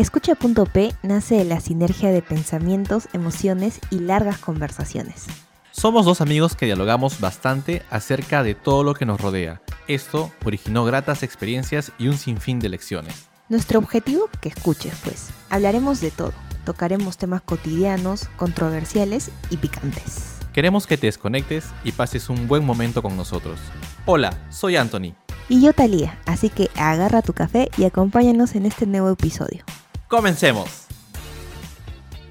Escucha.p nace de la sinergia de pensamientos, emociones y largas conversaciones. Somos dos amigos que dialogamos bastante acerca de todo lo que nos rodea. Esto originó gratas experiencias y un sinfín de lecciones. Nuestro objetivo, que escuches pues. Hablaremos de todo. Tocaremos temas cotidianos, controversiales y picantes. Queremos que te desconectes y pases un buen momento con nosotros. Hola, soy Anthony. Y yo Talía, así que agarra tu café y acompáñanos en este nuevo episodio. ¡Comencemos!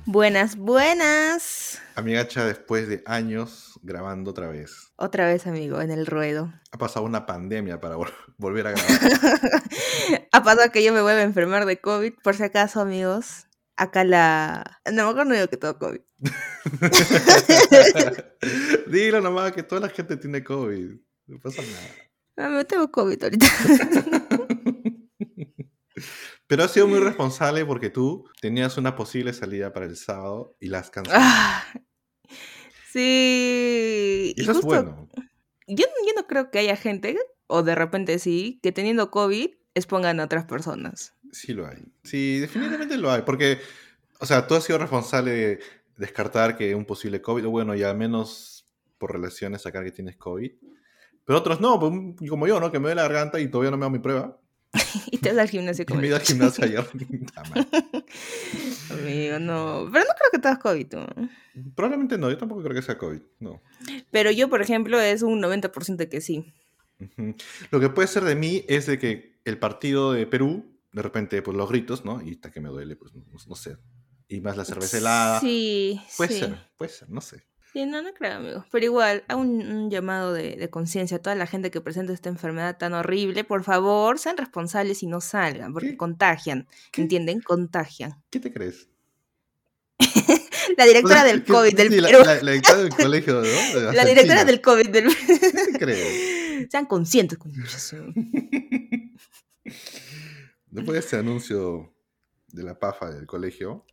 Buenas, buenas. Amigacha, después de años grabando otra vez. Otra vez, amigo, en el ruedo. Ha pasado una pandemia para vol- volver a grabar. ha pasado que yo me vuelva a enfermar de COVID, por si acaso, amigos. Acá la... No, mejor no digo que todo COVID. Dilo nomás que toda la gente tiene COVID. No pasa nada. Me tengo COVID ahorita. Pero has sido muy responsable porque tú tenías una posible salida para el sábado y las cancelaste. Ah, sí. y eso es bueno. Yo, yo no creo que haya gente, o de repente sí, que teniendo COVID expongan a otras personas. Sí lo hay. Sí, definitivamente lo hay. Porque, o sea, tú has sido responsable de descartar que un posible COVID, bueno, y al menos por relaciones sacar que tienes COVID. Pero otros no, pues, como yo, ¿no? Que me doy la garganta y todavía no me hago mi prueba. Y te vas al gimnasio Y como... me he ido al gimnasio madre. Amigo, no. Pero no creo que tengas COVID. ¿no? Probablemente no, yo tampoco creo que sea COVID, no. Pero yo, por ejemplo, es un 90% de que sí. Lo que puede ser de mí es de que el partido de Perú, de repente, pues los gritos, ¿no? Y hasta que me duele, pues no, no sé. Y más la cerveza helada. Sí, Puede sí. ser, puede ser, no sé. Sí, no, no creo, amigo. Pero igual, hago un, un llamado de, de conciencia a toda la gente que presenta esta enfermedad tan horrible. Por favor, sean responsables y no salgan, porque ¿Qué? contagian. ¿Qué? ¿Entienden? Contagian. ¿Qué te crees? La directora O sea, del ¿qué- COVID del sí, la, Perú. la- la directora del colegio, ¿no? La directora del COVID del ¿Qué te crees? Sean conscientes, con Después de este anuncio de la pafa del colegio.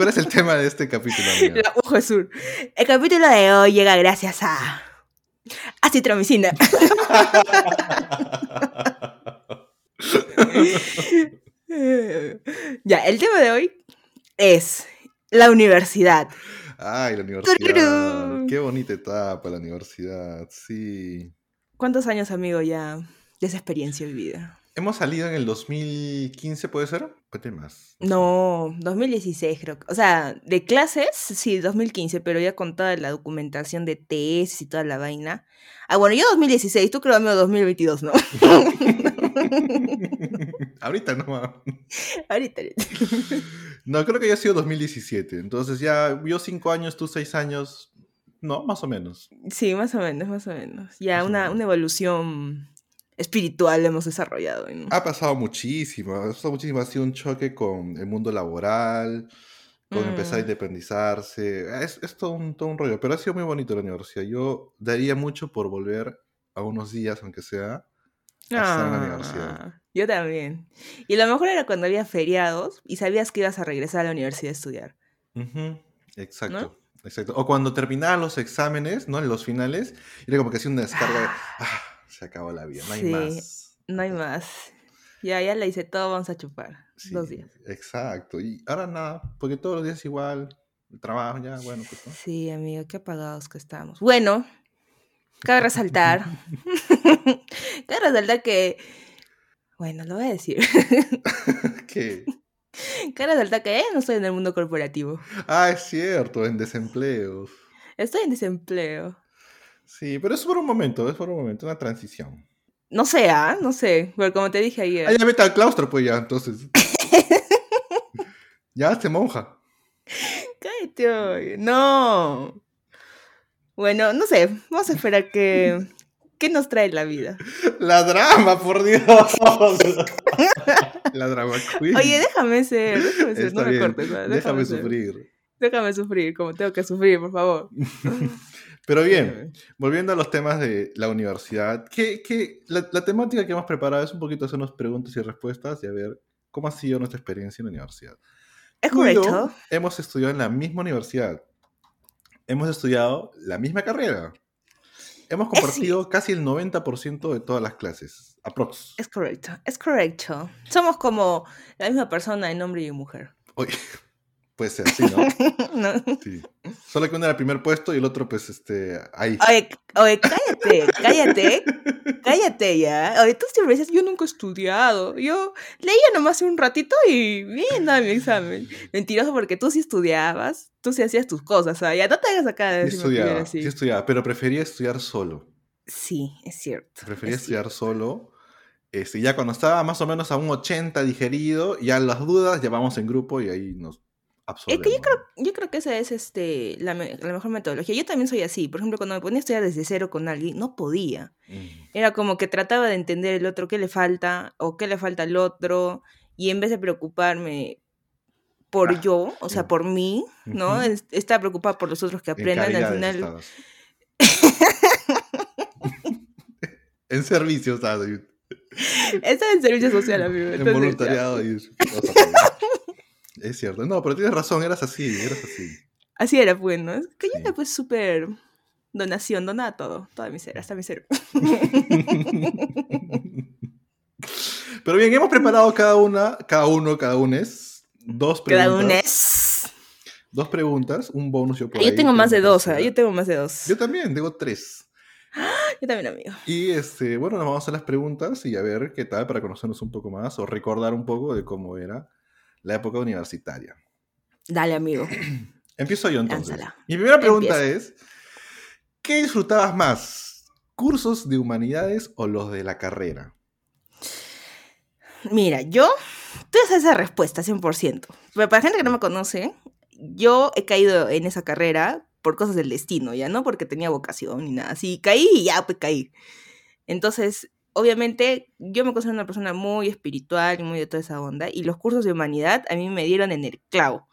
¿Cuál es el tema de este capítulo? La Ojo Sur. El capítulo de hoy llega gracias a. Acitromicina. ya, el tema de hoy es la universidad. Ay, la universidad. Tururú. Qué bonita etapa la universidad, sí. ¿Cuántos años, amigo, ya de esa experiencia vivida? Hemos salido en el 2015, ¿puede ser? Puede más. No, 2016 creo. O sea, de clases, sí, 2015, pero ya con toda la documentación de tesis y toda la vaina. Ah, bueno, yo 2016, tú creo, amigo, 2022, ¿no? Ahorita no. ahorita. No, creo que ya ha sido 2017. Entonces ya yo cinco años, tú seis años. No, más o menos. Sí, más o menos, más o menos. Ya Más una, menos. una evolución espiritual hemos desarrollado. ¿no? Ha pasado muchísimo. Ha pasado muchísimo. Ha sido un choque con el mundo laboral, con empezar a Mm. independizarse. Es, es todo, un, todo un rollo. Pero ha sido muy bonito la universidad. Yo daría mucho por volver a unos días, aunque sea, a estar en la universidad. Ah, Yo también. Y lo mejor era cuando había feriados y sabías que ibas a regresar a la universidad a estudiar. Exacto. Exacto. O cuando terminaban los exámenes, ¿no? En los finales, era como que hacía una descarga de, ah, se acabó la vida, no hay Sí, más. No hay más. Ya, ya le hice todo, vamos a chupar. Sí, Dos días. Exacto. Y ahora nada, porque todos los días igual, el trabajo ya, bueno, pues ¿no? Sí, amigo, qué apagados que estamos. Bueno, cabe resaltar. cabe resaltar que. Bueno, lo voy a decir. ¿Qué? cabe resaltar que ya no estoy en el mundo corporativo. Ah, es cierto, en desempleo. Estoy en desempleo. Sí, pero es por un momento, es por un momento, una transición. No sé, ¿ah? No sé. Pero como te dije ayer. Ah, ya vete al claustro, pues ya, entonces. ya, se monja. Cállate. No. Bueno, no sé. Vamos a esperar que. ¿Qué nos trae la vida? La drama, por Dios. la drama queen. Oye, déjame ser. Déjame ser. Está no me cortes. Déjame ser. sufrir. Déjame sufrir, como tengo que sufrir, por favor. Pero bien, volviendo a los temas de la universidad, ¿qué, qué- la, la temática que hemos preparado es un poquito hacernos preguntas y respuestas y a ver cómo ha sido nuestra experiencia en la universidad. ¿Es correcto? hemos estudiado en la misma universidad. Hemos estudiado la misma carrera. Hemos compartido casi el 90% de todas las clases. Aprox. Es correcto, es correcto. Somos como la misma persona en hombre y mujer. Oye, puede ser así, ¿no? No. Sí. Solo que uno era el primer puesto y el otro, pues, este, ahí. Oye, oye, cállate, cállate, cállate ya. Oye, tú siempre dices, yo nunca he estudiado. Yo leía nomás un ratito y bien, mi examen. Mentiroso porque tú sí estudiabas, tú sí hacías tus cosas, ¿sabes? Ya no te hagas acá de Sí estudiaba, así. sí estudiaba, pero prefería estudiar solo. Sí, es cierto. Prefería es estudiar solo. Este, ya cuando estaba más o menos a un 80 digerido, ya las dudas ya vamos en grupo y ahí nos Es que yo creo, yo creo que esa es este, la, me- la mejor metodología. Yo también soy así. Por ejemplo, cuando me ponía a estudiar desde cero con alguien, no podía. Mm. Era como que trataba de entender el otro qué le falta o qué le falta al otro. Y en vez de preocuparme por Ah, yo, o sea, mm. por mí, ¿no? Es- Estaba preocupada por los otros que En aprendan. al final, en servicio ahí, estaba en servicio social, amigo. en entonces, ya. voluntariado. y-. es cierto. No, pero tienes razón, eras así, eras así. Así era, pues, ¿no? Que yo era pues súper donación, donaba todo, toda mi ser, hasta mi ser. Pero bien, hemos preparado cada una, cada uno, cada unes, dos preguntas. Cada uno es... Dos preguntas, un bonus yo por Yo ahí, tengo más de dos, tercera. yo tengo más de dos. Yo también, tengo tres. Yo también, amigo. Y este, bueno, nos vamos a las preguntas y a ver qué tal para conocernos un poco más o recordar un poco de cómo era la época universitaria. Dale, amigo. Empiezo yo entonces. Lánzala. Mi primera pregunta Empieza. es, ¿qué disfrutabas más? ¿Cursos de humanidades o los de la carrera? Mira, yo, tú sabes esa respuesta, 100%. Pero para la gente que no me conoce, yo he caído en esa carrera por cosas del destino, ya no porque tenía vocación ni nada. Así caí y ya, pues caí. Entonces, obviamente, yo me considero una persona muy espiritual y muy de toda esa onda, y los cursos de humanidad a mí me dieron en el clavo.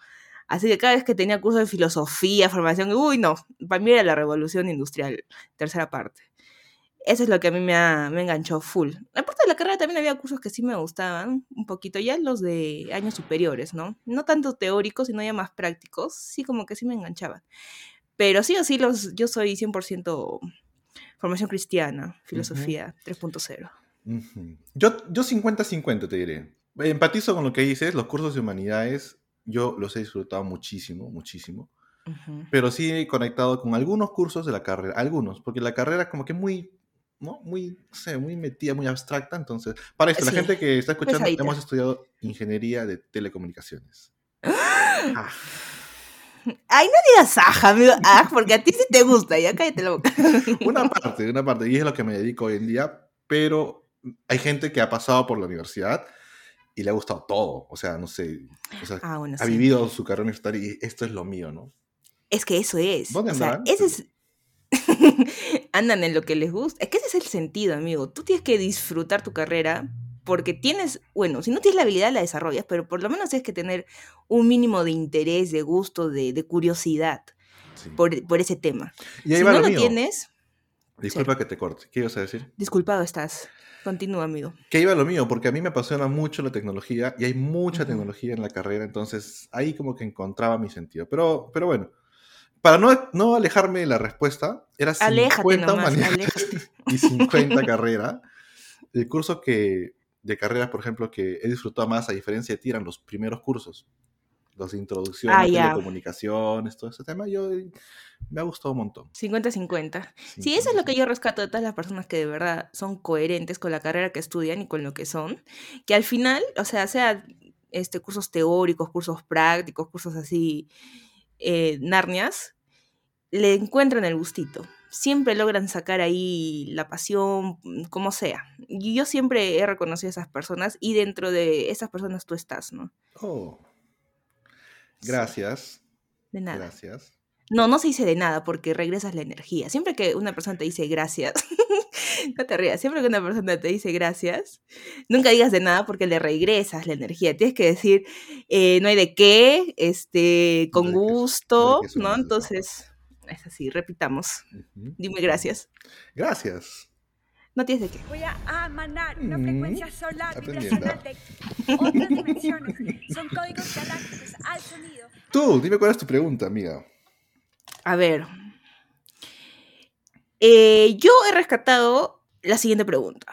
Así que cada vez que tenía cursos de filosofía, formación, uy, no, para mí era la revolución industrial, tercera parte. Eso es lo que a mí me, me enganchó full. Aparte de la carrera también había cursos que sí me gustaban un poquito, ya los de años superiores, ¿no? No tanto teóricos, sino ya más prácticos, sí como que sí me enganchaban. Pero sí o sí, los, yo soy 100% formación cristiana, filosofía 3.0. Ujú. Yo yo 50-50 te diré. Empatizo con lo que dices, los cursos de humanidades yo los he disfrutado muchísimo, muchísimo. Ujú. Pero sí he conectado con algunos cursos de la carrera, algunos, porque la carrera como que muy, ¿no? Muy, no sé, muy metida, muy abstracta. Entonces, para esto, la Sí, gente que está escuchando, pesadita. hemos estudiado ingeniería de telecomunicaciones. Ah, Ay, no digas aja, amigo. Ah, porque a ti sí te gusta, ya cállate la boca. una parte, una parte, y es lo que me dedico hoy en día, pero hay gente que ha pasado por la universidad y le ha gustado todo, o sea, no sé, o sea, Ah, bueno, ha sí. vivido su carrera universitaria y esto es lo mío, ¿no? Es que eso es. ¿Dónde o sea, ese es. Andan en lo que les gusta. Es que ese es el sentido, amigo. Tú tienes que disfrutar tu carrera porque tienes, bueno, si no tienes la habilidad la desarrollas, pero por lo menos tienes que tener un mínimo de interés, de gusto, de, de curiosidad Sí. por, por ese tema. y ahí si va no lo mío. tienes, Disculpa que te corte, ¿qué ibas a decir? disculpado estás. Continúa, amigo. Que iba lo mío, porque a mí me apasiona mucho la tecnología y hay mucha Ujú. tecnología en la carrera, entonces ahí como que encontraba mi sentido. Pero, pero bueno, para no, no alejarme de la respuesta, era 50 Aléjate nomás, humanidades y 50 carrera. El curso que, de carreras, por ejemplo, que he disfrutado más, a diferencia de ti, eran los primeros cursos. Los de introducción Ah, ya. telecomunicaciones, todo ese tema, yo me ha gustado un montón. 50-50. Sí, eso es lo que yo rescato de todas las personas que de verdad son coherentes con la carrera que estudian y con lo que son. Que al final, o sea, sea este, cursos teóricos, cursos prácticos, cursos así, eh, narnias, le encuentran el gustito. Siempre logran sacar ahí la pasión, mm, como sea. Y yo siempre he reconocido a esas personas y dentro de esas personas tú estás, ¿no? Oh, Sí, gracias, de nada. gracias. No, no se dice de nada porque regresas la energía. Siempre que una persona te dice gracias, no te rías, siempre que una persona te dice gracias, nunca digas de nada porque le regresas la energía. Tienes que decir, eh, no hay de qué, este, con No gusto, ¿no? Entonces, es así, repitamos. Ujú. Dime gracias. Gracias. No tienes de qué. Voy a emanar una Mm, frecuencia solar vibracional de otras dimensiones. Son códigos galácticos al sonido. Tú, dime cuál es tu pregunta, amiga. A ver. Eh, yo he rescatado la siguiente pregunta.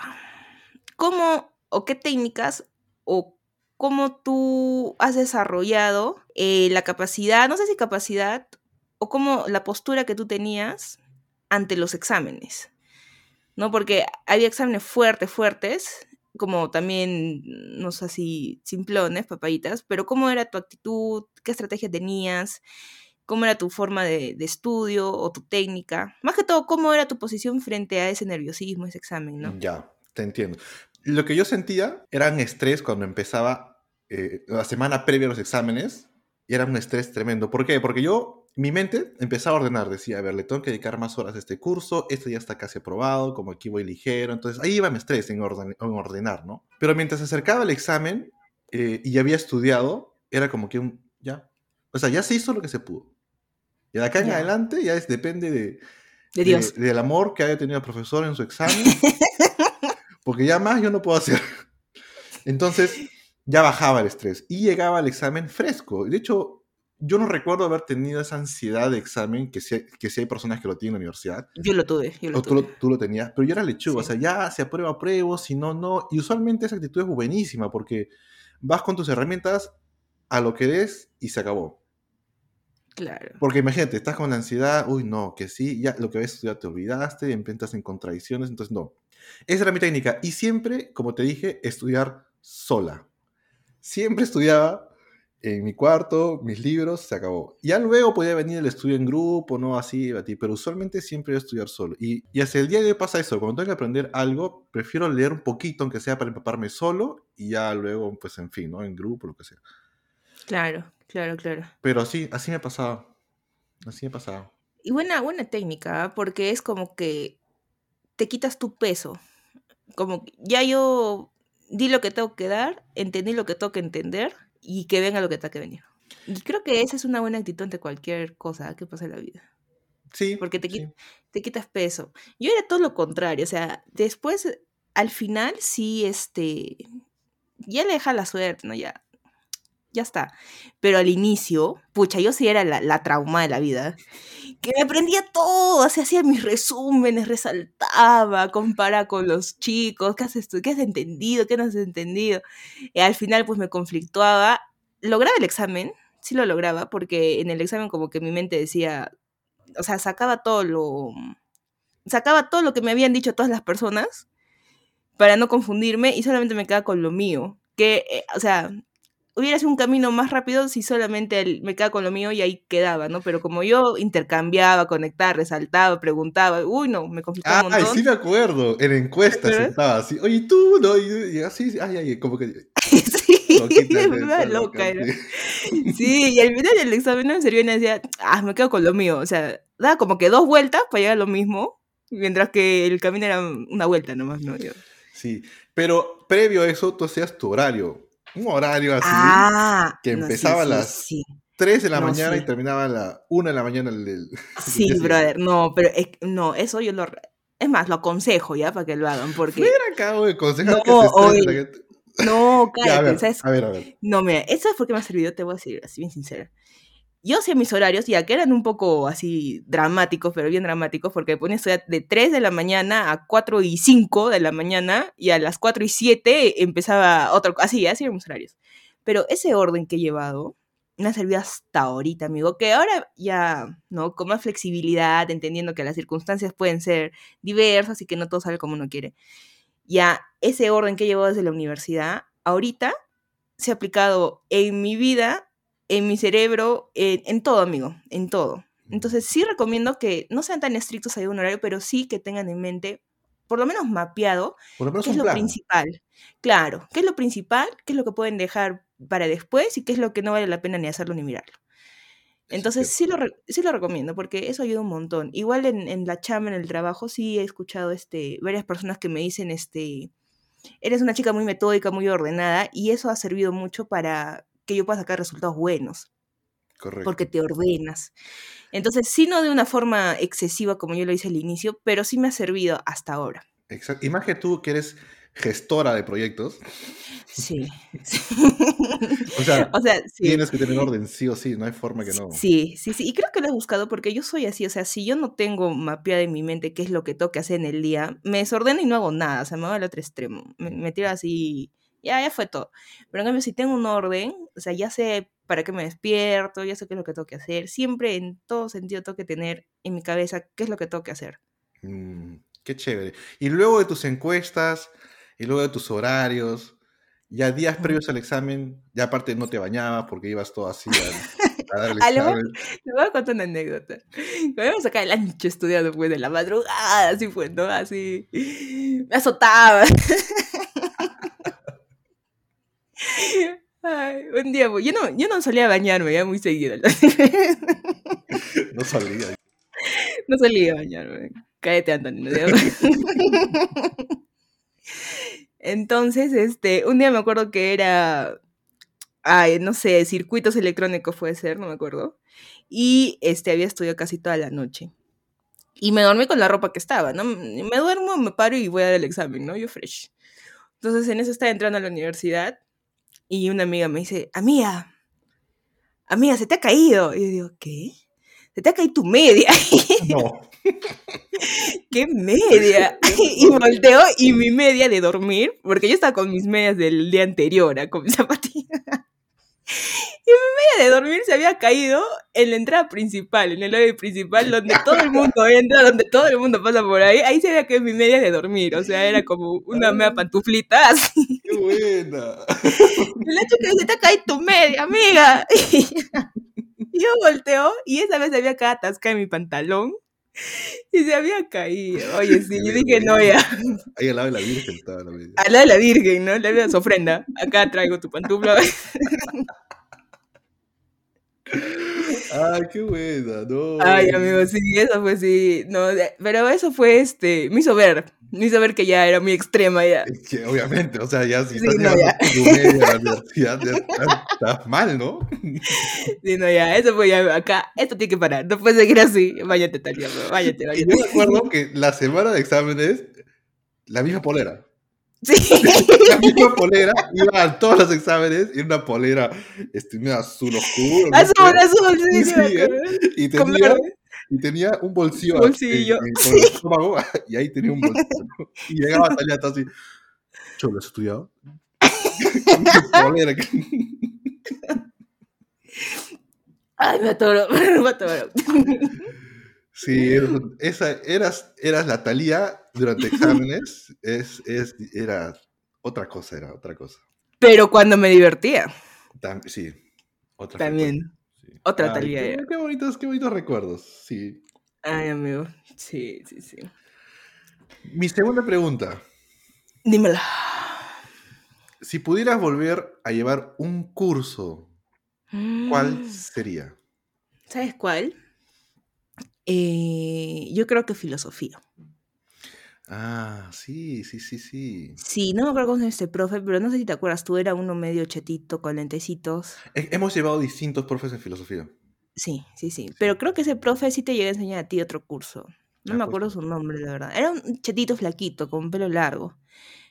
¿cómo o qué técnicas o cómo tú has desarrollado eh, la capacidad, no sé si capacidad, o cómo la postura que tú tenías ante los exámenes? ¿No? Porque había exámenes fuertes, fuertes, como también, no sé si simplones, papayitas, pero ¿cómo era tu actitud? ¿Qué estrategia tenías? ¿Cómo era tu forma de, de estudio o tu técnica? Más que todo, ¿cómo era tu posición frente a ese nerviosismo, ese examen, no? Ya, te entiendo. Lo que yo sentía era un estrés cuando empezaba eh, la semana previa a los exámenes y era un estrés tremendo. ¿Por qué? Porque yo, mi mente empezaba a ordenar, decía, a ver, le tengo que dedicar más horas a este curso, este ya está casi aprobado, como aquí voy ligero, entonces ahí iba mi estrés en, orden- en ordenar, ¿no? Pero mientras se acercaba el examen eh, y ya había estudiado, era como que un, ya, o sea, ya se hizo lo que se pudo. Y de acá en Ya. adelante ya es, depende de, De Dios. de- del amor que haya tenido el profesor en su examen, porque ya más yo no puedo hacer. Entonces, ya bajaba el estrés y llegaba al examen fresco. De hecho, yo no recuerdo haber tenido esa ansiedad de examen que sí, que sí hay personas que lo tienen en la universidad. Yo lo tuve, yo lo O tú, lo, tuve. tú lo tenías, pero yo era lechuga, Sí. o sea, ya se aprueba, apruebo, si no, no. Y usualmente esa actitud es buenísima porque vas con tus herramientas a lo que des y se acabó. Claro. Porque imagínate, estás con la ansiedad, uy, no, que sí, ya lo que habías estudiado te olvidaste, empiezas en contradicciones, entonces no. Esa era mi técnica. Y siempre, como te dije, estudiar sola. Siempre estudiaba en mi cuarto, mis libros, se acabó. Ya luego podía venir el estudio en grupo, no así, a ti, pero usualmente siempre iba a estudiar solo. Y, y hasta el día de hoy pasa eso, cuando tengo que aprender algo, prefiero leer un poquito, aunque sea para empaparme solo, y ya luego, pues en fin, ¿no? En grupo, lo que sea. Claro, claro, claro. Pero así, así me pasaba. Así me pasaba. Y buena, buena técnica, ¿ah? porque es como que te quitas tu peso. Como ya yo di lo que tengo que dar, entendí lo que tengo que entender y que venga lo que tenga que venir. Y creo que esa es una buena actitud ante cualquier cosa que pase en la vida. Sí. Porque te, sí. qui- te quitas peso. Yo era todo lo contrario, o sea, después, al final, sí, este, ya le deja la suerte, ¿no? Ya, ya está. Pero al inicio, pucha, yo sí era la, la trauma de la vida. Que me aprendía todo, así hacía mis resúmenes, resaltaba, compara con los chicos, ¿qué has, qué has entendido? ¿Qué no has entendido? Al final, pues me conflictuaba. Lograba el examen, sí lo lograba, porque en el examen como que mi mente decía, o sea, sacaba todo lo, sacaba todo lo que me habían dicho todas las personas para no confundirme y solamente me quedaba con lo mío. Que, eh, o sea, hubiera sido un camino más rápido si solamente el- me quedaba con lo mío y ahí quedaba, ¿no? Pero como yo intercambiaba, conectaba, resaltaba, preguntaba, uy, no, me conflictaba un Ay, montón. sí me acuerdo. En encuestas ¿Verdad? estaba así. Oye, ¿y tú, no, y, y así, ay, ay, como que. sí, loquita, loca, loca. era. sí. Y al final del examen no me servía y decía, ah, me quedo con lo mío. O sea, daba como que dos vueltas para llegar a lo mismo, mientras que el camino era una vuelta nomás, ¿no? Yo- Sí, pero previo a eso, tú hacías tu horario. Un horario así. Ah, que no, empezaba a sí, las Sí, 3 de la no, mañana y terminaba a la 1 de la mañana. El, el- sí, día brother, no, pero es- no, eso yo lo... Es más, lo aconsejo ya para que lo hagan, porque... Mira, acabo de aconsejar No, que se oye, la gente. No, Ya, a cállate, ver, ¿sabes? a ver, a ver. No, mira, eso es porque me ha servido, te voy a decir así bien sincera. Yo hacía mis horarios, ya que eran un poco así dramáticos, pero bien dramáticos, porque ponía de 3 de la mañana a 4 y 5 de la mañana, y a las 4 y 7 empezaba otro, así, así eran mis horarios. Pero ese orden que he llevado me ha servido hasta ahorita, amigo, que ahora ya, ¿no? Con más flexibilidad, entendiendo que las circunstancias pueden ser diversas y que no todo sale como uno quiere. Ya ese orden que he llevado desde la universidad, ahorita se ha aplicado en mi vida, en mi cerebro, en, en todo, amigo, en todo. Entonces sí recomiendo que no sean tan estrictos ahí un horario, pero sí que tengan en mente, por lo menos mapeado, lo menos qué es lo plan. principal. Claro, qué es lo principal, qué es lo que pueden dejar para después y qué es lo que no vale la pena ni hacerlo ni mirarlo. es Entonces sí lo, sí lo recomiendo porque eso ayuda un montón. Igual en, en la chamba, en el trabajo, sí he escuchado este, varias personas que me dicen, este, eres una chica muy metódica, muy ordenada y eso ha servido mucho para que yo pueda sacar resultados buenos Correcto. porque te ordenas. Entonces sí no de una forma excesiva como yo lo hice al inicio, pero sí me ha servido hasta ahora. Exacto. Y más que tú, que eres gestora de proyectos. Sí. O sea, o sea, sí. tienes que tener orden sí o sí, no hay forma que no. Sí, sí, sí. Y creo que lo he buscado porque yo soy así. O sea, si yo no tengo mapeado en mi mente qué es lo que tengo que hacer en el día, me desordeno y no hago nada. O sea, me voy al otro extremo. Me, me tiro así. Ya, ya fue todo. Pero en cambio, si tengo un orden, o sea, ya sé para qué me despierto, ya sé qué es lo que tengo que hacer. Siempre, en todo sentido, tengo que tener en mi cabeza qué es lo que tengo que hacer. Mm, qué chévere. Y luego de tus encuestas, y luego de tus horarios, ya días previos al examen, ya aparte no te bañabas porque ibas todo así a, a dar el A lo mejor- examen. Te voy a contar una anécdota. Cuando acá el ancho estudiando, pues, de la madrugada, así fue, ¿no? Así. Me azotaba. Ay, un día, yo no, yo no solía bañarme ya muy seguido. No salía. No solía bañarme. Cállate, Antonio. Entonces, este, un día me acuerdo que era, ay, no sé, circuitos electrónicos puede ser, no me acuerdo. Y este, había estudiado casi toda la noche. Y me dormí con la ropa que estaba, ¿no? Me duermo, me paro y voy a dar el examen, ¿no? Yo fresh. Entonces, en eso estaba entrando a la universidad y una amiga me dice, amiga, amiga, se te ha caído. Y yo digo, ¿qué? Se te ha caído tu media. No. ¿Qué media? y volteo y mi media de dormir, porque yo estaba con mis medias del día anterior, ah, con mis zapatillas. Y mi media de dormir se había caído en la entrada principal, en el lobby principal, donde todo el mundo entra, donde todo el mundo pasa por ahí. Ahí se había caído mi media de dormir, o sea, era como una media pantuflita así. Qué buena. El hecho que se te ha caído tu media, amiga. Y yo volteo y esa vez se había quedado atascada en mi pantalón. Y se había caído. Oye, sí, yo dije, no, ya. Ahí al lado de la Virgen estaba la media. Al lado de la Virgen, ¿no? Le había su ofrenda. Acá traigo tu pantufla. Ay, qué buena, no. Ay, amigo, sí, eso fue sí. No, pero eso fue este. Me hizo ver. Me hizo ver que ya era muy extrema ya. Es que obviamente, o sea, ya si Sí, estás no, ya. tu media a la universidad, ya estás, estás mal, ¿no? Sí, no, ya. Eso fue ya. Acá, esto tiene que parar. No puede seguir así. Váyate, Talia, váyate, Y váyate. yo me acuerdo que la semana de exámenes, la misma polera. Sí. La misma polera, iba a todos los exámenes y una polera este, medio azul oscuro. Azul, azul, sí, sí, ¿eh? y, tenía, y tenía un bolsillo, Bolsillo, en- en- con el estómago, y ahí tenía un bolsillo. Y llegaba a Talia así, ¿yo lo has estudiado? Polera. Ay, me atoro, me atoro. Sí, esa, eras, eras la Talía durante exámenes, es, es, era otra cosa, era otra cosa. Pero cuando me divertía, Tam- sí, otra también. sí. Otra Ay, Thalía Qué, era. qué bonitos, qué bonitos recuerdos, sí. Ay, amigo. Sí, sí, sí. Mi segunda pregunta, Dímela. si pudieras volver a llevar un curso, ¿cuál Mm, sería? ¿Sabes cuál? Eh, yo creo que filosofía. Ah, sí, sí, sí, sí. Sí, no me acuerdo cómo se llama este profe, pero no sé si te acuerdas, tú era uno medio chetito con lentecitos. He- Hemos llevado distintos profes en filosofía. Sí, sí, sí. Pero creo que ese profe sí te llega a enseñar a ti otro curso. No Ah, me acuerdo su nombre, la verdad. Era un chetito flaquito, con pelo largo,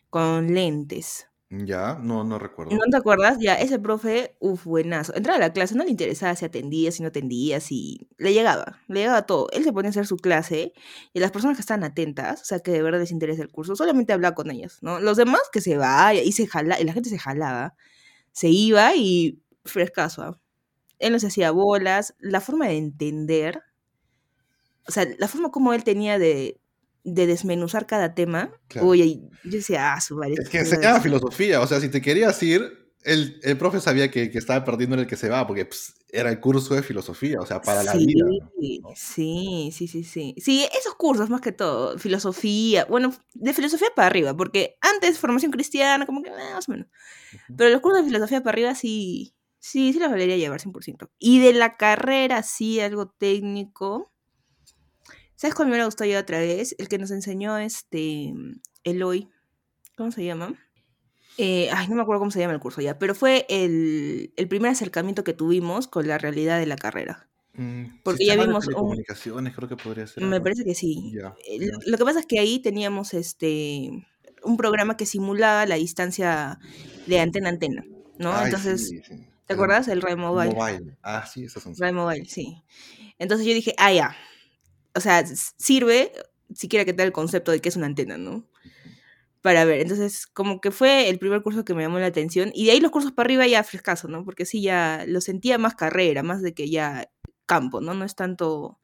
con lentes. Ya, no, no recuerdo. ¿No te acuerdas? Ya, ese profe, uff, buenazo. Entraba a la clase, no le interesaba si atendía, si no atendía, si... Le llegaba, le llegaba todo. Él se ponía a hacer su clase y las personas que estaban atentas, o sea, que de verdad les interesa el curso, solamente hablaba con ellas, ¿no? Los demás que se vaya y se jala, y la gente se jalaba, se iba y frescazo. ¿ah? Él nos hacía bolas, la forma de entender, o sea, la forma como él tenía de, de desmenuzar cada tema, Claro. oye, yo decía, ah, su madre. Es que enseñaba filosofía, o sea, si te querías ir, el, el profe sabía que, que estaba perdiendo en el que se va, porque ps, era el curso de filosofía, o sea, para la sí, vida. ¿no? Sí, sí, sí, sí. Sí, esos cursos más que todo, filosofía, bueno, de filosofía para arriba, porque antes formación cristiana, como que más o menos. Pero los cursos de filosofía para arriba sí, sí, sí los valería llevar 100%. Y de la carrera, sí, algo técnico. ¿Sabes cuál me hubiera gustado yo otra vez? El que nos enseñó este Eloy. ¿Cómo se llama? Eh, ay, no me acuerdo cómo se llama el curso ya, pero fue el, el primer acercamiento que tuvimos con la realidad de la carrera. Mm, Porque ya de vimos un- telecomunicaciones, creo que podría ser. Me algo. parece que sí. Eh. Lo, lo que pasa es que ahí teníamos este un programa que simulaba la distancia de antena a antena, ¿no? Ay, Entonces, sí, sí. ¿te acuerdas? El Ray Mobile. Mobile. Ah, sí, esas son. Ray Mobile, sí. Entonces yo dije, ah, ya. O sea, sirve siquiera que te da el concepto de que es una antena, ¿no? Para ver. Entonces, como que fue el primer curso que me llamó la atención. Y de ahí los cursos para arriba ya frescaso, ¿no? Porque sí, ya lo sentía más carrera, más de que ya campo, ¿no? No es tanto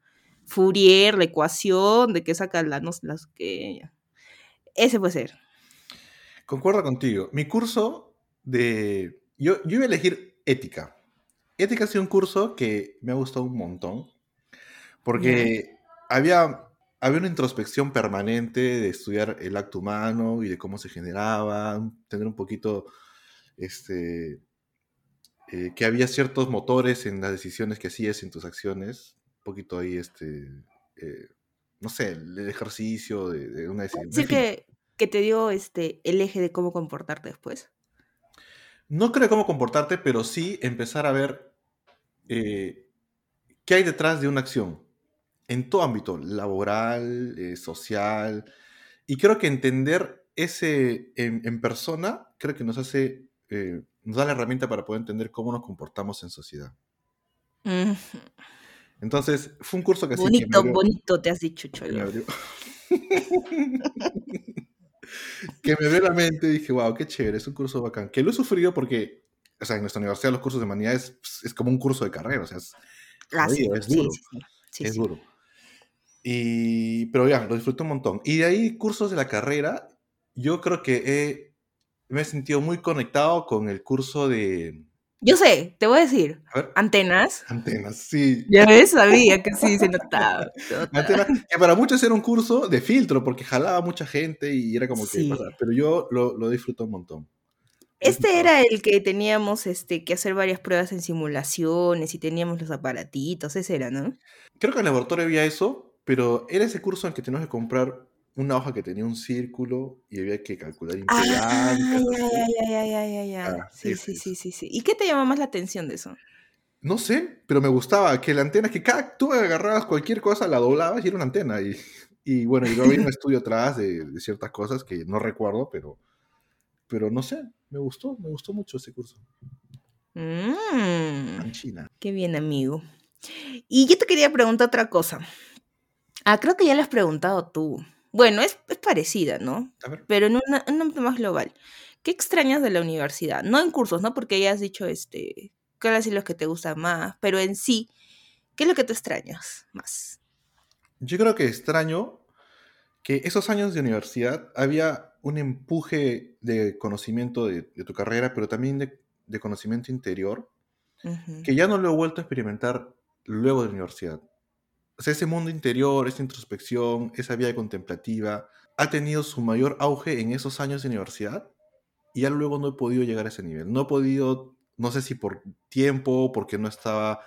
Fourier, la ecuación, de que saca la, no, sé, las que... ya. Ese puede ser. Concuerdo contigo. Mi curso de. Yo, yo iba a elegir ética. Ética ha sido un curso que me ha gustado un montón. Porque había, había una introspección permanente de estudiar el acto humano y de cómo se generaba, tener un poquito. Este. eh, que había ciertos motores en las decisiones que hacías en tus acciones. Un poquito ahí, este. eh, no sé, el ejercicio de, de una decisión. Decir que, que te dio este, el eje de cómo comportarte después. No creo cómo comportarte, pero sí empezar a ver eh, qué hay detrás de una acción. En todo ámbito, laboral, eh, social. Y creo que entender ese en, en persona, creo que nos hace, eh, nos da la herramienta para poder entender cómo nos comportamos en sociedad. Mm, Entonces, fue un curso que sí que me bonito, abrió- bonito te has dicho, que Cholo. que me abrió la mente y dije, wow, qué chévere, es un curso bacán. Que lo he sufrido porque, o sea, en nuestra universidad los cursos de humanidades pues, es como un curso de carrera, o sea, es, Ah, sí, jodido, es duro. sí, sí, sí, es duro. Y, pero ya, lo disfruté un montón. Y de ahí, cursos de la carrera, yo creo que he- me he sentido muy conectado con el curso de Yo sé, te voy a decir. a ver, Antenas. antenas, sí. Ya ves, sabía que sí se notaba. Antenas, que para muchos era un curso de filtro porque jalaba mucha gente y era como que... Sí. Pero yo lo, lo disfruto un montón. Este era el que teníamos este, que hacer varias pruebas en simulaciones y teníamos los aparatitos, ese era, ¿no? Creo que en el laboratorio había eso, pero era ese curso en que teníamos que comprar una hoja que tenía un círculo y había que calcular Ah, ya, ya, ya, ya, ya. Ah, Sí, sí, sí, sí, sí. ¿Y qué te llama más la atención de eso? No sé, pero me gustaba que la antena, que cada tú agarrabas cualquier cosa, la doblabas y era una antena. Y, y bueno, y luego había un estudio atrás de, de ciertas cosas que no recuerdo, pero, pero no sé, me gustó, me gustó mucho ese curso. Mm, En China. qué bien, amigo. Y yo te quería preguntar otra cosa. Ah, creo que ya lo has preguntado tú. Bueno, es, es parecida, ¿no? A ver. pero en, una- en un ámbito más global. ¿Qué extrañas de la universidad? No en cursos, ¿no? Porque ya has dicho, este, cuáles son los que te gustan más, pero en sí, ¿qué es lo que te extrañas más? Yo creo que extraño que esos años de universidad había un empuje de conocimiento de, de tu carrera, pero también de, de conocimiento interior, que ya no lo he vuelto a experimentar luego de la universidad. O ese mundo interior, esa introspección, esa vida contemplativa, ha tenido su mayor auge en esos años de universidad y ya luego no he podido llegar a ese nivel. No he podido, no sé si por tiempo, porque no estaba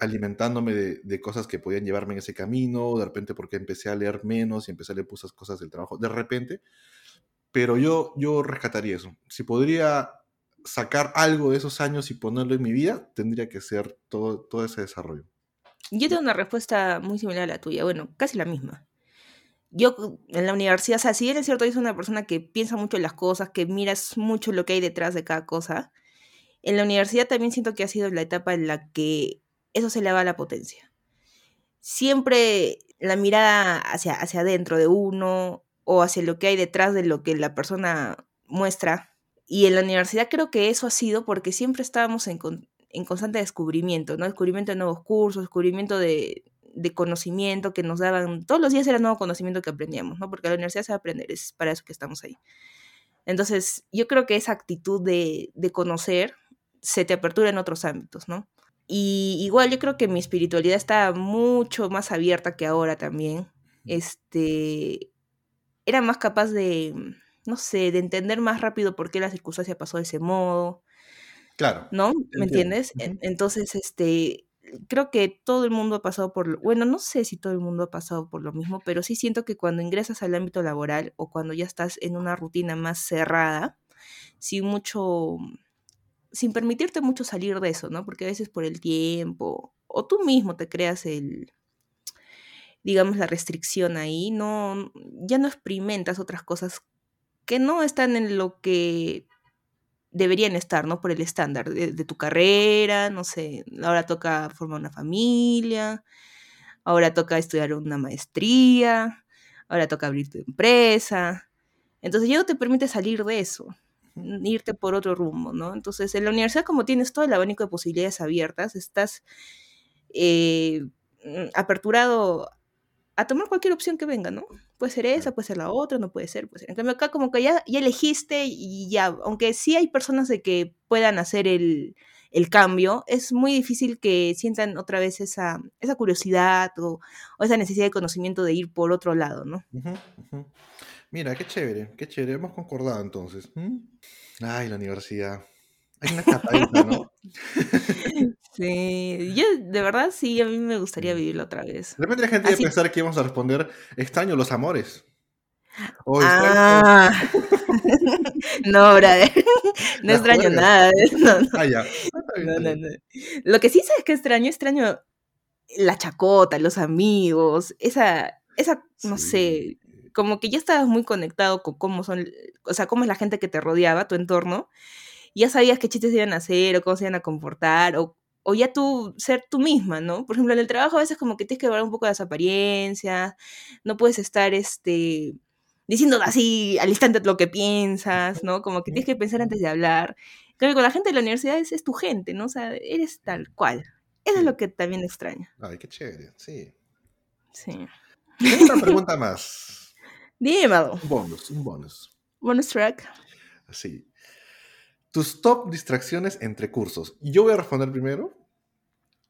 alimentándome de, de cosas que podían llevarme en ese camino, de repente porque empecé a leer menos y empecé a leer muchas cosas del trabajo, de repente, pero yo, yo rescataría eso. Si podría sacar algo de esos años y ponerlo en mi vida, tendría que ser todo, todo ese desarrollo. Yo tengo una respuesta muy similar a la tuya, bueno, casi la misma. Yo en la universidad, o sea, si bien es cierto, yo soy una persona que piensa mucho en las cosas, que miras mucho lo que hay detrás de cada cosa, en la universidad también siento que ha sido la etapa en la que eso se le va a la potencia. Siempre la mirada hacia, hacia adentro de uno o hacia lo que hay detrás de lo que la persona muestra. Y en la universidad creo que eso ha sido porque siempre estábamos en, en constante descubrimiento, ¿no? Descubrimiento de nuevos cursos, descubrimiento de, de conocimiento que nos daban, todos los días era nuevo conocimiento que aprendíamos, ¿no? Porque la universidad se va a aprender, es para eso que estamos ahí. Entonces, yo creo que esa actitud de, de conocer se te apertura en otros ámbitos, ¿no? Y igual yo creo que mi espiritualidad está mucho más abierta que ahora también. Este, era más capaz de, no sé, de entender más rápido por qué la circunstancia pasó de ese modo, Claro. ¿no? Entiendo. ¿Me entiendes? En- Ujú. Entonces, este, creo que todo el mundo ha pasado por, lo- bueno, no sé si todo el mundo ha pasado por lo mismo, pero sí siento que cuando ingresas al ámbito laboral o cuando ya estás en una rutina más cerrada, sin mucho, sin permitirte mucho salir de eso, ¿no? Porque a veces por el tiempo o tú mismo te creas el, digamos, la restricción ahí, no, ya no experimentas otras cosas que no están en lo que deberían estar, ¿no? Por el estándar de, de tu carrera, no sé, ahora toca formar una familia, ahora toca estudiar una maestría, ahora toca abrir tu empresa. Entonces ya no te permite salir de eso, irte por otro rumbo, ¿no? Entonces en la universidad como tienes todo el abanico de posibilidades abiertas, estás eh, mm, aperturado a tomar cualquier opción que venga, ¿no? Puede ser esa, puede ser la otra, no puede ser, puede ser. En cambio acá como que ya, ya elegiste y ya, aunque sí hay personas de que puedan hacer el, el cambio, es muy difícil que sientan otra vez esa, esa curiosidad o, o esa necesidad de conocimiento de ir por otro lado, ¿no? Ujú, ujú. Mira, qué chévere, qué chévere. Hemos concordado entonces. ¿Mm? Ay, la universidad. Hay una escapadita, ¿no? Sí, yo de verdad sí, a mí me gustaría Mm. vivirlo otra vez. De repente la gente debe Así, pensar que íbamos a responder extraño los amores. O extraño. ah, no, brother, no Las extraño nada, no, no, Ah, ya. Lo que sí sabes que extraño, extraño la chacota, los amigos, esa, esa, no sé, como que ya estabas muy conectado con cómo son, o sea, cómo es la gente que te rodeaba, tu entorno, ya sabías qué chistes iban a hacer o cómo se iban a comportar, o, o ya tú ser tú misma, ¿no? Por ejemplo, en el trabajo a veces como que tienes que guardar un poco las apariencias, no puedes estar, este, diciendo así al instante lo que piensas, ¿no? Como que tienes que pensar antes de hablar. Cambio, con la gente de la universidad es, es tu gente, ¿no? O sea, eres tal cual. Eso es lo que también extraño. Ay, qué chévere. Sí. Sí. Tengo una pregunta más. Dímelo. Un bonus, un bonus. Bonus track. Sí. Tus top distracciones entre cursos. Yo voy a responder primero.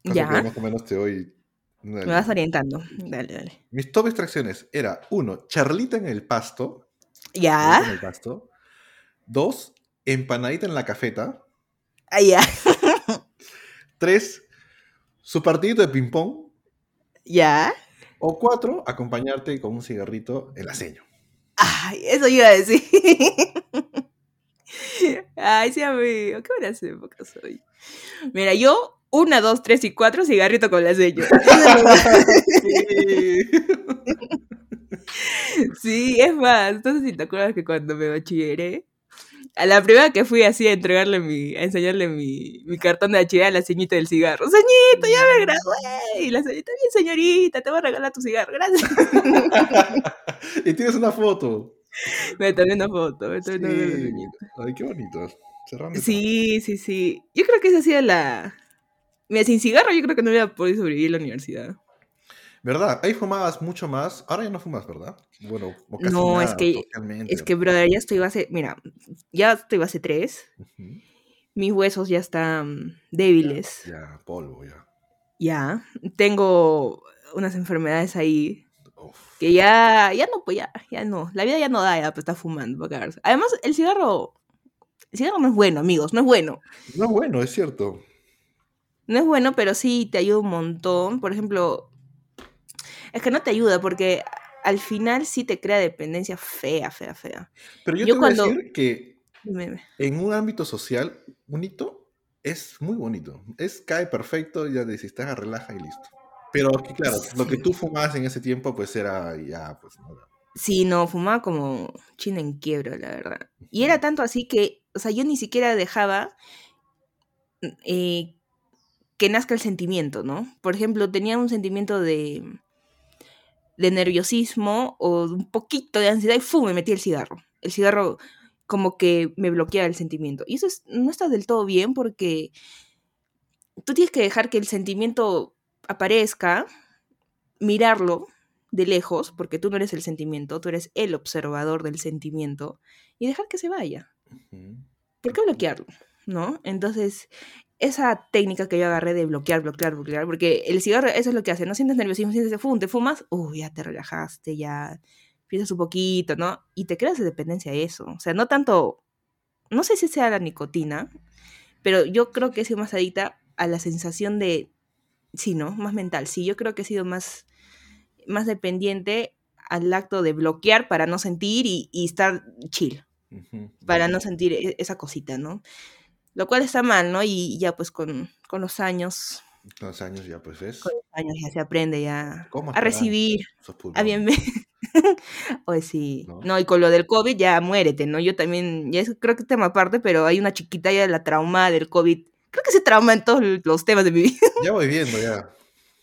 Que Ya. más o menos te doy. una Me vas orientando. Dale, dale. Mis top distracciones era uno, charlita en el pasto. Ya. en el pasto. Dos, empanadita en la cafeta. Ah, ya. Tres, su partidito de ping-pong. Ya. O cuatro, acompañarte con un cigarrito en la ceño. Ay, eso iba a decir. Ay, sí, amigo. Qué buenas épocas soy. Mira, yo, una, dos, tres y cuatro, cigarrito con la sello. Sí. Sí, es más, sé si te acuerdas que cuando me bachilleré, a la primera que fui así a entregarle mi, a enseñarle mi, mi cartón de bachiller a la señorita del cigarro. Señorita, ya me gradué. Y la señorita, bien señorita, te voy a regalar tu cigarro, gracias. y tienes una foto. me tomé una foto, me tomé una foto, Sí. Ay, qué bonito. Cerrando Sí, sí, sí. Yo creo que esa ha sido la... Mira, sin cigarro yo creo que no hubiera podido sobrevivir en la universidad. ¿Verdad? Ahí fumabas mucho más. Ahora ya no fumas, ¿verdad? Bueno, o casi No, es que-. Es que, brother, ya estoy base... Mira, ya estoy base 3. Ujú. Mis huesos ya están débiles. Ya, polvo, ya. Ya. Tengo unas enfermedades ahí. Que ya, ya no, pues ya, ya no. La vida ya no da, ya, pues está fumando para cagarse. Además, el cigarro, el cigarro no es bueno, amigos, no es bueno. No, bueno, es cierto. No es bueno, pero sí te ayuda un montón. Por ejemplo, es que no te ayuda porque al final sí te crea dependencia fea, fea, fea. Pero yo, Yo te cuando- voy a decir que en un ámbito social, un hito es muy bonito. Es, cae perfecto, ya te haga relaja y listo. Pero claro, lo que tú fumabas en ese tiempo, pues era ya, pues no. Sí, no, fumaba como china en quiebra, la verdad. Y era tanto así que, o sea, yo ni siquiera dejaba eh, que nazca el sentimiento, ¿no? Por ejemplo, tenía un sentimiento de, de nerviosismo o un poquito de ansiedad y ¡fum! me metí el cigarro. El cigarro como que me bloquea el sentimiento. Y eso es- no está del todo bien porque tú tienes que dejar que el sentimiento aparezca, mirarlo de lejos, porque tú no eres el sentimiento, tú eres el observador del sentimiento, y dejar que se vaya. ¿Por qué bloquearlo? ¿No? Entonces, esa técnica que yo agarré de bloquear, bloquear, bloquear, porque el cigarro, eso es lo que hace, no sientes nerviosismo, sientes fum, te fumas, uy, ya te relajaste, ya piensas un poquito, ¿no? Y te creas de dependencia a eso. O sea, no tanto, no sé si sea la nicotina, pero yo creo que sido más adicta a la sensación de, sí, ¿no? Más mental. Sí, yo creo que he sido más, más dependiente al acto de bloquear para no sentir y, y estar chill para no sentir e- esa cosita, ¿no? Lo cual está mal, ¿no? Y ya pues con, con los años, Con los años ya, pues ves. con los años ya se aprende ya ¿Cómo a recibir, a bien Pues sí. ¿No? ¿No? y con lo del COVID ya muérete, ¿no? Yo también, ya es, creo que es tema aparte, pero hay una chiquita ya la trauma del COVID. Creo que se trauma en todos los temas de mi vida. Ya voy viendo, ya.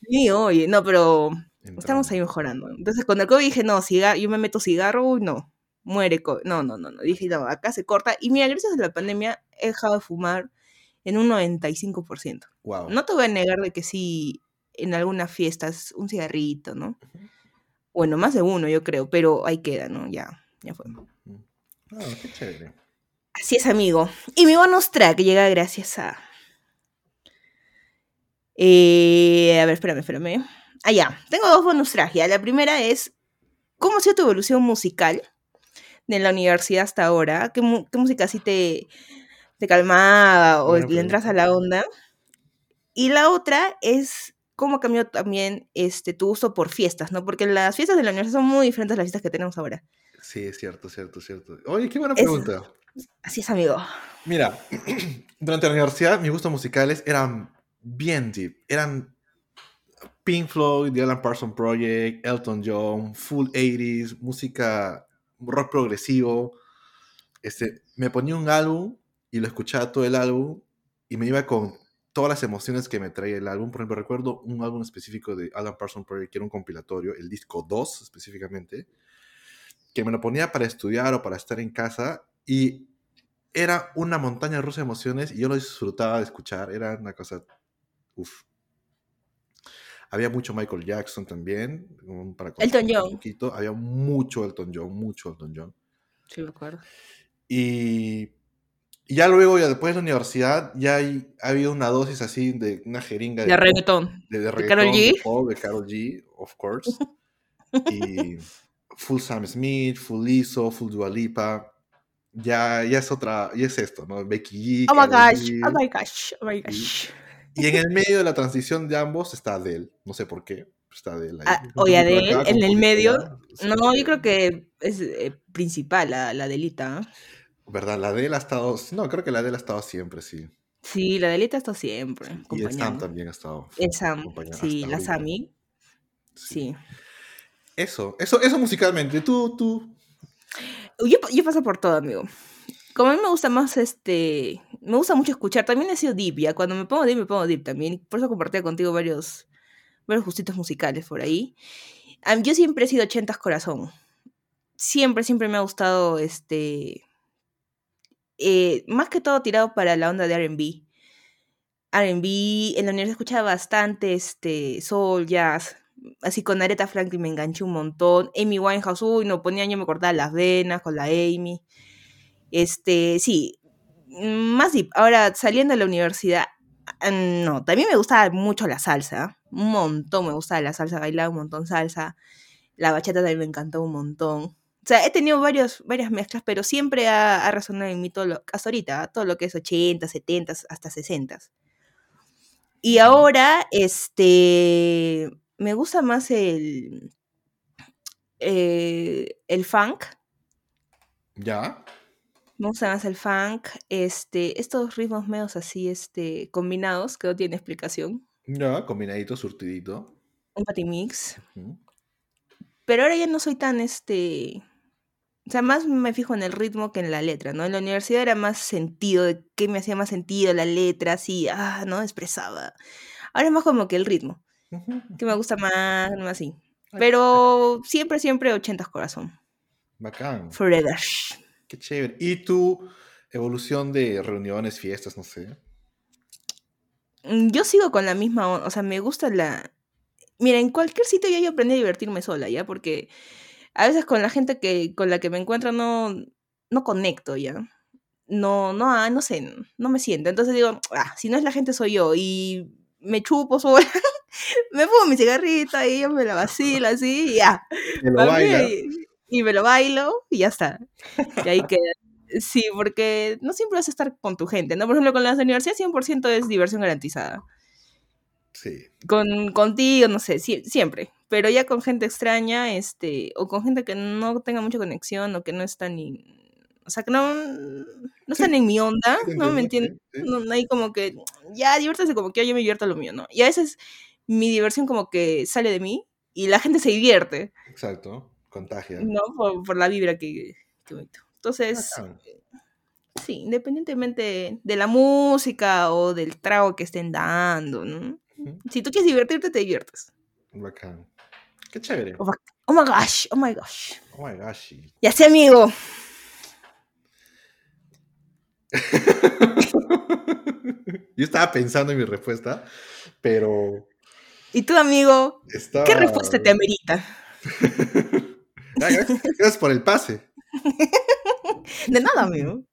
Sí, oye, no, pero Entrando. estamos ahí mejorando. Entonces, con el COVID dije, no, cigarro, yo me meto cigarro, uy, no, muere COVID. No, no, no, no. Dije, no, acá se corta. Y mira, gracias a la pandemia he dejado de fumar en un 95%. Wow. No te voy a negar de que sí, en algunas fiestas, un cigarrito, ¿no? Bueno, más de uno, yo creo, pero ahí queda, ¿no? Ya, ya fue. Ah, qué chévere. Así es, amigo. Y mi bonus track llega gracias a. Eh, a ver, espérame, espérame. Ah, ya. Tengo dos bonus tracks. Ya. La primera es. ¿Cómo ha sido tu evolución musical de la universidad hasta ahora? ¿Qué, mu- qué música así te, te calmaba o Buena le entras a la onda? Y la otra es. ¿Cómo cambió también este, tu gusto por fiestas, no? Porque las fiestas de la universidad son muy diferentes a las fiestas que tenemos ahora. Sí, es cierto, cierto, cierto. Oye, qué buena pregunta. Así es, amigo. Mira, durante la universidad mis gustos musicales eran bien deep. Eran Pink Floyd, The Alan Parsons Project, Elton John, full 80s, música rock progresivo. Este, me ponía un álbum y lo escuchaba todo el álbum y me iba con todas las emociones que me traía el álbum. Por ejemplo, recuerdo un álbum específico de Alan Parsons Project que era un compilatorio, el disco 2 específicamente, que me lo ponía para estudiar o para estar en casa y era una montaña rusa de emociones y yo lo disfrutaba de escuchar. Era una cosa. Uf. Había mucho Michael Jackson también. Para Elton contrastar un John. poquito. Había mucho Elton John, mucho Elton John. Sí, me acuerdo. Y, y ya luego, ya después de la universidad, ya hay- ha habido una dosis así de una jeringa De reggaetón. de, reggaetón, G. de pop, de Karol G, of course. y full Sam Smith, full Lizzo, full Dua Lipa. Ya, ya es otra, ya es esto, ¿no? Becky G. Oh my gosh, G. oh my gosh, oh my gosh. Y en el medio de la transición de ambos está Adele. No sé por qué. Está Adele ahí. Ah, oye, Adele, acá, en el medio. Sí, No, yo creo que es eh, principal la, la delita. ¿eh? ¿Verdad? La Adele ha estado. No, creo que la Adele ha estado siempre, sí. Sí, la delita está siempre. Y el Sam también ha estado. El Sam, sí, la. Sami, sí. Eso, eso, eso musicalmente. Tú, tú. Yo, yo paso por todo, amigo. Como a mí me gusta más, este, me gusta mucho escuchar, también he sido ya, cuando me pongo deep, me pongo deep también, por eso compartía contigo varios, varios gustitos musicales por ahí. Am, yo siempre he sido ochentas corazón, siempre, siempre me ha gustado, este, eh, más que todo tirado para la onda de R&B. R&B, en la universidad escuchaba bastante, este, soul, jazz, así con Aretha Franklin me enganché un montón. Amy Winehouse, uy, no ponía, yo me cortaba las venas con la Amy. Este, sí, más deep. Ahora, saliendo de la universidad, ah, no, también me gustaba mucho la salsa. Un montón me gustaba la salsa, bailaba un montón salsa. La bachata también me encantó un montón. O sea, he tenido varios, varias mezclas, pero siempre ha, ha resonado en mí todo lo, hasta ahorita, todo lo que es 80, 70, hasta 60. Y ahora, este, me gusta más el, eh, el funk. Ya. Me gusta más el funk. Este, estos ritmos medios así, este, combinados, que no tiene explicación. Ya, combinadito, surtidito. Un patimix. Ujú. Pero ahora ya no soy tan, este... O sea, más me fijo en el ritmo que en la letra, ¿no? En la universidad era más sentido, de qué me hacía más sentido la letra, así, ah, ¿no? Expresaba. Ahora es más como que el ritmo, que me gusta más, más así. Pero siempre, siempre 80 corazón. Bacán. Forever. Qué chévere. ¿Y tu evolución de reuniones, fiestas, no sé? Mm, Yo sigo con la misma, o sea, me gusta la... Mira, en cualquier sitio ya yo aprendí a divertirme sola, ¿ya? Porque a veces con la gente que, con la que me encuentro no, no conecto, ¿ya? No, no, ah, no sé, no me siento. Entonces digo, ah, si no es la gente soy yo y me chupo sola, me pongo mi cigarrito y yo me la vacilo así y ya. Te lo mí. Y, me lo bailo y ya está. Y ahí queda. Sí, porque no siempre vas a estar con tu gente, ¿no? Por ejemplo, con las universidades 100% es diversión garantizada. Sí. Con, contigo, no sé, sie- siempre. Pero ya con gente extraña, este, o con gente que no tenga mucha conexión o que no está ni... O sea, que no, no están en mi onda, Sí, ¿no? ¿Me entiendes? sí, sí. No, no hay como que, ya, diviértase como que yo me divierto a lo mío, ¿no? Y a veces mi diversión como que sale de mí y la gente se divierte. Exacto. Contagia. ¿no? Por, por la vibra que, que meto. Entonces, sí, independientemente de la música o del trago que estén dando, ¿no? Si tú quieres divertirte, te diviertes. Bacán. Qué chévere. Oh, oh my gosh, oh my gosh. Oh my gosh. sí. Ya sé, amigo. Yo estaba pensando en mi respuesta, pero ¿Y tú, amigo? estaba... ¿Qué respuesta te amerita? Ah, Gracias por el pase. De nada, amigo.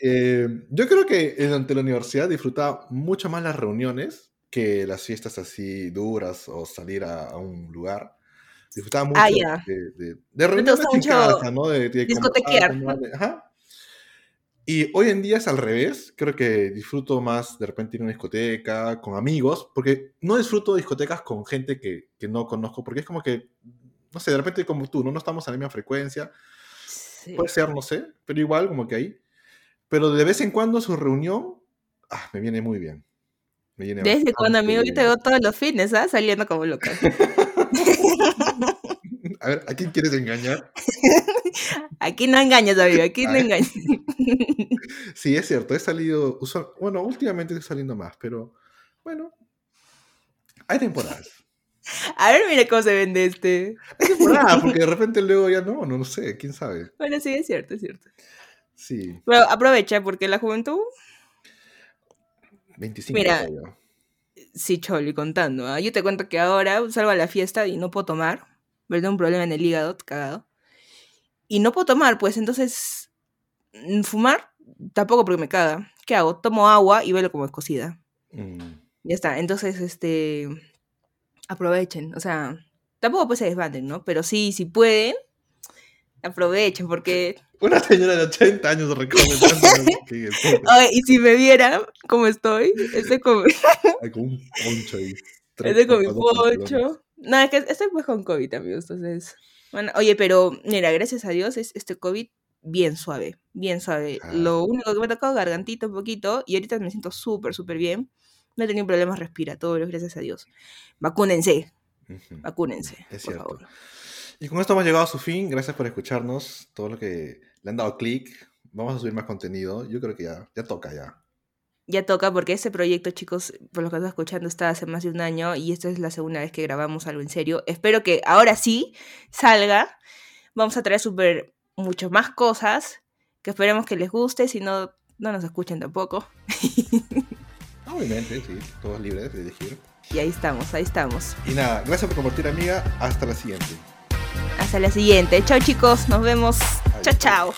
Eh, yo creo que durante la universidad disfrutaba mucho más las reuniones que las fiestas así duras o salir a, a un lugar. Disfrutaba mucho Ah, ya. de, de, de reuniones en mucho casa, ¿no? De, de discotequear, Ajá. Y hoy en día es al revés. Creo que disfruto más de repente ir a una discoteca con amigos, porque no disfruto discotecas con gente que, que no conozco, porque es como que, no sé, de repente como tú, ¿no? No estamos a la misma frecuencia. Sí. Puede ser, no sé, pero igual como que ahí. Pero de vez en cuando su reunión, ah, me viene muy bien. Me viene Desde cuando, amigo, yo te veo todos los fines, ¿ah? Saliendo como loca. A ver, ¿a quién quieres engañar? Aquí no engañas, amigo, aquí no engañas. Sí, es cierto, he salido, bueno, últimamente estoy saliendo más, pero bueno, hay temporadas. A ver, mira cómo se vende este. Temporadas, porque de repente luego ya no, no, no sé, quién sabe. Bueno, sí, es cierto, es cierto. Sí, Pero aprovecha, porque la juventud, 25 Mira. sí, choli, contando. ¿ah? Yo te cuento que ahora salgo a la fiesta y no puedo tomar. ¿Verdad? Un problema en el hígado, cagado. Y no puedo tomar, pues entonces. mm, Fumar, tampoco porque me caga. ¿Qué hago? Tomo agua y velo como escocida. Mm, Ya está. Entonces, este. Aprovechen. O sea, tampoco pues se desbanden, ¿no? Pero sí, si pueden, aprovechen, porque. Una señora de 80 años recomendando que Ay, y si me vieran cómo estoy, estoy con, con un poncho ahí. estoy con mi poncho. No, es que estoy pues con COVID, amigos. Entonces. Bueno, oye, pero mira, gracias a Dios es este COVID bien suave, bien suave. Ah. Lo único que me ha tocado gargantito un poquito y ahorita me siento súper, súper bien. No he tenido problemas respiratorios, gracias a Dios. Vacúnense, vacúnense, Es por cierto. favor. Y con esto hemos llegado a su fin. Gracias por escucharnos. Todo lo que le han dado clic. Vamos a subir más contenido. Yo creo que ya, ya toca ya. Ya toca porque este proyecto, chicos, por lo que están escuchando, está hace más de un año y esta es la segunda vez que grabamos algo en serio. Espero que ahora sí salga. Vamos a traer súper mucho más cosas que esperemos que les guste, si no, no nos escuchen tampoco. Obviamente, sí. Todos libres de elegir. Y ahí estamos, ahí estamos. Y nada, gracias por compartir, amiga. Hasta la siguiente. Hasta la siguiente. Chao chicos, nos vemos. Chao, chao.